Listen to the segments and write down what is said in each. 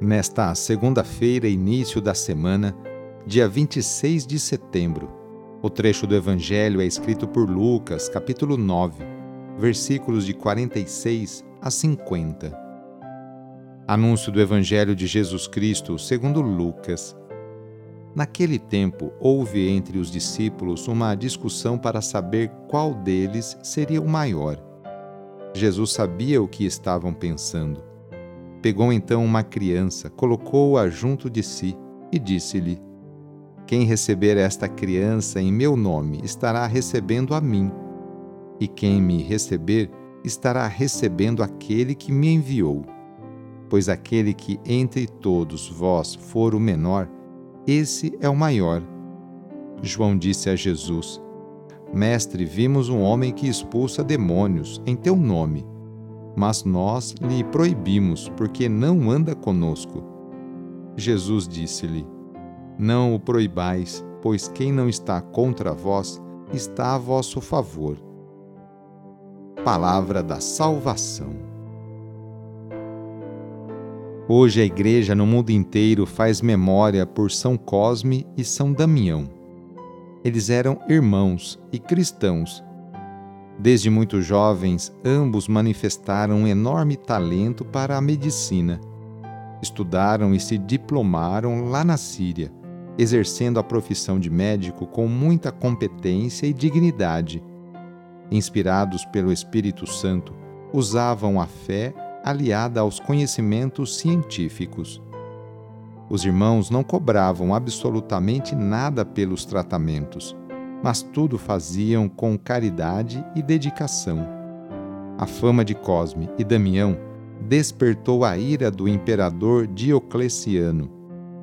Nesta segunda-feira, início da semana, dia 26 de setembro, o trecho do Evangelho é escrito por Lucas, capítulo 9, versículos de 46 a 50. Anúncio do Evangelho de Jesus Cristo segundo Lucas. Naquele tempo, houve entre os discípulos uma discussão para saber qual deles seria o maior. Jesus sabia o que estavam pensando Pegou então uma criança, colocou-a junto de si e disse-lhe: Quem receber esta criança em meu nome estará recebendo a mim, e quem me receber estará recebendo aquele que me enviou. Pois aquele que entre todos vós for o menor, esse é o maior. João disse a Jesus: Mestre, vimos um homem que expulsa demônios em teu nome mas nós lhe proibimos, porque não anda conosco. Jesus disse-lhe: Não o proibais, pois quem não está contra vós está a vosso favor. Palavra da Salvação. Hoje a Igreja no mundo inteiro faz memória por São Cosme e São Damião. Eles eram irmãos e cristãos Desde muito jovens, ambos manifestaram um enorme talento para a medicina. Estudaram e se diplomaram lá na Síria, exercendo a profissão de médico com muita competência e dignidade. Inspirados pelo Espírito Santo, usavam a fé aliada aos conhecimentos científicos. Os irmãos não cobravam absolutamente nada pelos tratamentos mas tudo faziam com caridade e dedicação. A fama de Cosme e Damião despertou a ira do imperador Diocleciano,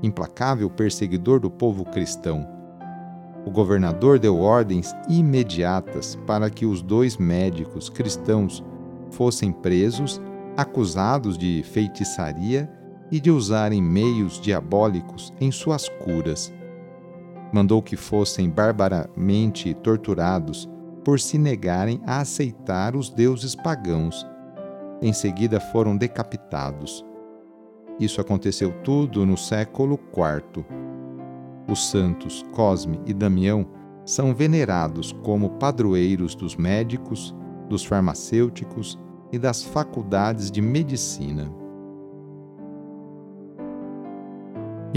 implacável perseguidor do povo cristão. O governador deu ordens imediatas para que os dois médicos cristãos fossem presos, acusados de feitiçaria e de usarem meios diabólicos em suas curas mandou que fossem barbaramente torturados por se negarem a aceitar os deuses pagãos. Em seguida foram decapitados. Isso aconteceu tudo no século IV. Os santos Cosme e Damião são venerados como padroeiros dos médicos, dos farmacêuticos e das faculdades de medicina.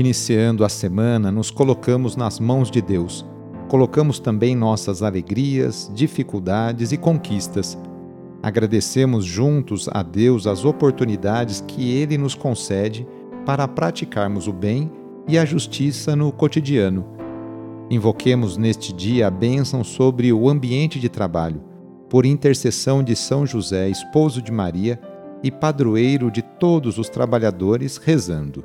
Iniciando a semana, nos colocamos nas mãos de Deus. Colocamos também nossas alegrias, dificuldades e conquistas. Agradecemos juntos a Deus as oportunidades que Ele nos concede para praticarmos o bem e a justiça no cotidiano. Invoquemos neste dia a bênção sobre o ambiente de trabalho, por intercessão de São José, esposo de Maria e padroeiro de todos os trabalhadores, rezando.